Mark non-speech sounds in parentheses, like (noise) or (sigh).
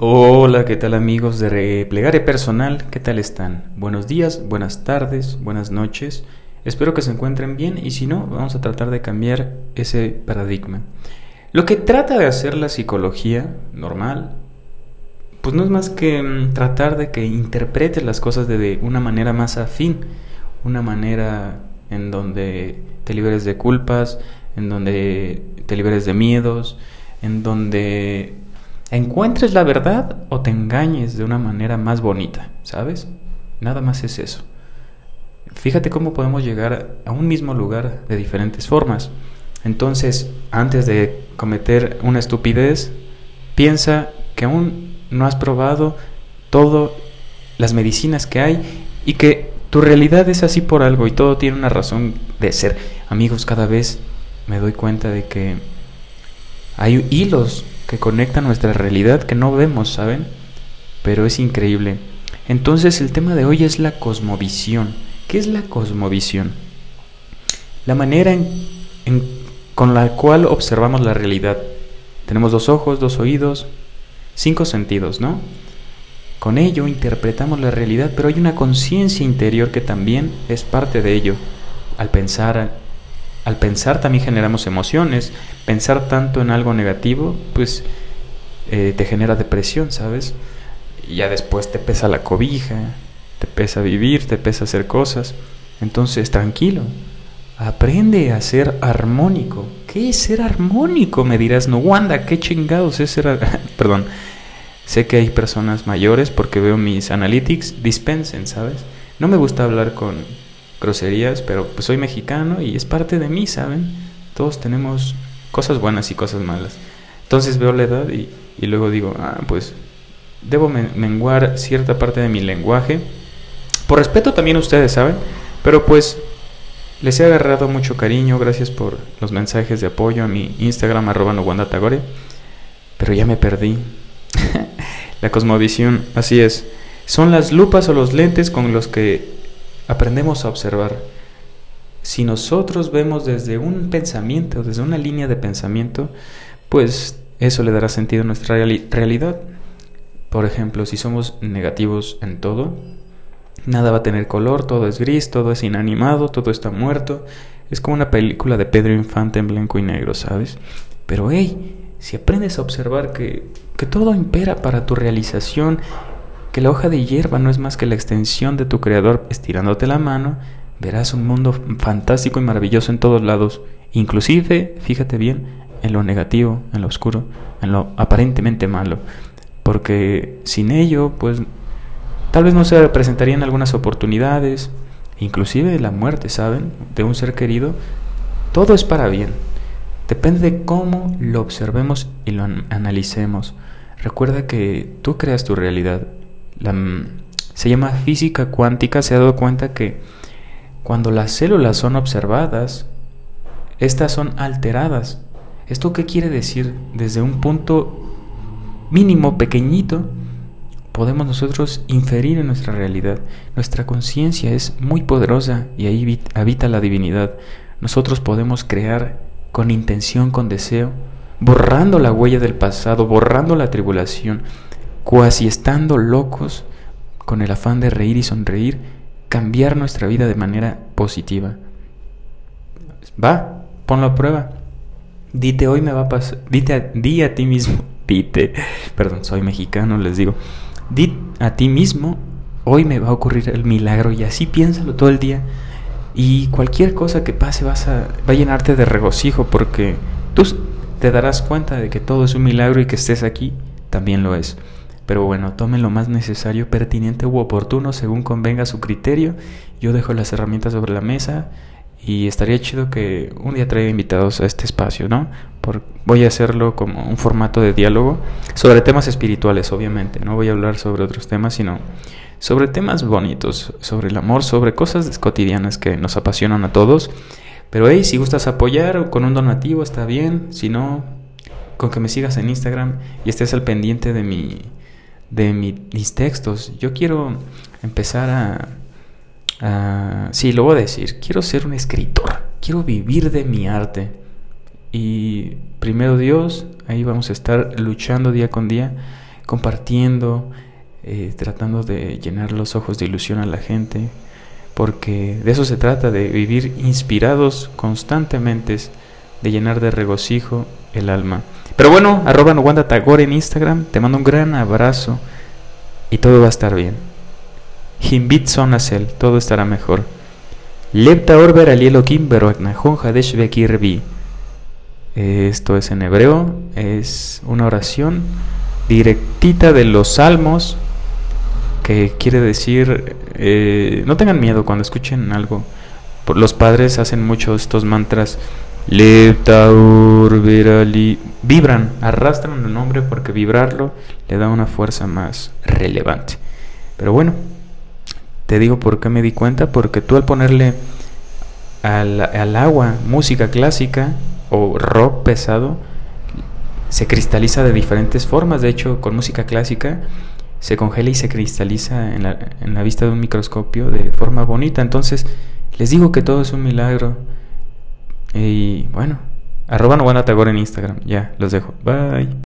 Hola, ¿qué tal amigos de Plegaria Personal? ¿Qué tal están? Buenos días, buenas tardes, buenas noches. Espero que se encuentren bien y si no, vamos a tratar de cambiar ese paradigma. Lo que trata de hacer la psicología normal, pues no es más que mm, tratar de que interpretes las cosas de una manera más afín, una manera en donde te liberes de culpas, en donde te liberes de miedos, en donde encuentres la verdad o te engañes de una manera más bonita, ¿sabes? Nada más es eso. Fíjate cómo podemos llegar a un mismo lugar de diferentes formas. Entonces, antes de cometer una estupidez, piensa que aún no has probado todas las medicinas que hay y que tu realidad es así por algo y todo tiene una razón de ser. Amigos, cada vez me doy cuenta de que hay hilos que conecta nuestra realidad que no vemos, ¿saben? Pero es increíble. Entonces el tema de hoy es la cosmovisión. ¿Qué es la cosmovisión? La manera con la cual observamos la realidad. Tenemos dos ojos, dos oídos, cinco sentidos, ¿no? Con ello interpretamos la realidad, pero hay una conciencia interior que también es parte de ello. Al pensar, al pensar también generamos emociones. Pensar tanto en algo negativo, pues eh, te genera depresión, ¿sabes? Ya después te pesa la cobija, te pesa vivir, te pesa hacer cosas. Entonces, tranquilo, aprende a ser armónico. ¿Qué es ser armónico? Me dirás, no, Wanda, ¿qué chingados es ser... (laughs) Perdón, sé que hay personas mayores porque veo mis analytics, dispensen, ¿sabes? No me gusta hablar con groserías, pero pues soy mexicano y es parte de mí, ¿saben? Todos tenemos cosas buenas y cosas malas. Entonces veo la edad y, luego digo, ah, pues debo menguar cierta parte de mi lenguaje. Por respeto también a ustedes, ¿saben? Pero pues les he agarrado mucho cariño, gracias por los mensajes de apoyo a mi Instagram arroba Tagore. Pero ya me perdí. (laughs) la cosmovisión, así es. Son las lupas o los lentes con los que aprendemos a observar. Si nosotros vemos desde un pensamiento, desde una línea de pensamiento, pues eso le dará sentido a nuestra realidad. Por ejemplo, si somos negativos en todo, nada va a tener color, todo es gris, todo es inanimado, todo está muerto. Es como una película de Pedro Infante en blanco y negro, ¿sabes? Pero hey, si aprendes a observar que, que todo impera para tu realización que la hoja de hierba no es más que la extensión de tu creador estirándote la mano, verás un mundo fantástico y maravilloso en todos lados, inclusive, fíjate bien, en lo negativo, en lo oscuro, en lo aparentemente malo, porque sin ello, pues tal vez no se presentarían algunas oportunidades, inclusive la muerte, ¿saben? De un ser querido, todo es para bien. Depende de cómo lo observemos y lo analicemos. Recuerda que tú creas tu realidad la, se llama física cuántica, se ha dado cuenta que cuando las células son observadas, estas son alteradas. ¿Esto qué quiere decir? Desde un punto mínimo, pequeñito, podemos nosotros inferir en nuestra realidad. Nuestra conciencia es muy poderosa y ahí habita la divinidad. Nosotros podemos crear con intención, con deseo, borrando la huella del pasado, borrando la tribulación, cuasi estando locos con el afán de reír y sonreír, cambiar nuestra vida de manera positiva. Va, ponlo a prueba. Dite hoy me va a pasar, dite a, di a ti mismo, (laughs) dite, perdón, soy mexicano, les digo, di a ti mismo, hoy me va a ocurrir el milagro y así piénsalo todo el día y cualquier cosa que pase vas a, va a llenarte de regocijo porque tú te darás cuenta de que todo es un milagro y que estés aquí también lo es. Pero bueno, tomen lo más necesario, pertinente u oportuno según convenga su criterio. Yo dejo las herramientas sobre la mesa y estaría chido que un día traiga invitados a este espacio, ¿no? Por, voy a hacerlo como un formato de diálogo sobre temas espirituales, obviamente. No voy a hablar sobre otros temas, sino sobre temas bonitos, sobre el amor, sobre cosas cotidianas que nos apasionan a todos. Pero hey, si gustas apoyar con un donativo está bien, si no, con que me sigas en Instagram y estés al pendiente de mi de mis textos. Yo quiero empezar a, a... Sí, lo voy a decir. Quiero ser un escritor. Quiero vivir de mi arte. Y primero Dios, ahí vamos a estar luchando día con día compartiendo, eh, tratando de llenar los ojos de ilusión a la gente, porque de eso se trata, de vivir inspirados constantemente, de llenar de regocijo el alma. Pero bueno, arroba Wanda Tagore en Instagram, te mando un gran abrazo y todo va a estar bien. Himbit Sonacel, todo estará mejor. Lepta Orber Alielo Kimbero Hadesh Bekirbi. Esto es en hebreo, es una oración directita de los salmos que quiere decir, eh, no tengan miedo cuando escuchen algo. Los padres hacen mucho estos mantras, vibran, arrastran el nombre porque vibrarlo le da una fuerza más relevante. Pero bueno, te digo por qué me di cuenta, porque tú al ponerle al, al agua música clásica o rock pesado, se cristaliza de diferentes formas. De hecho, con música clásica se congela y se cristaliza en la, en la vista de un microscopio de forma bonita. Entonces, les digo que todo es un milagro. Y bueno, arroba no en Instagram. Ya, los dejo. Bye.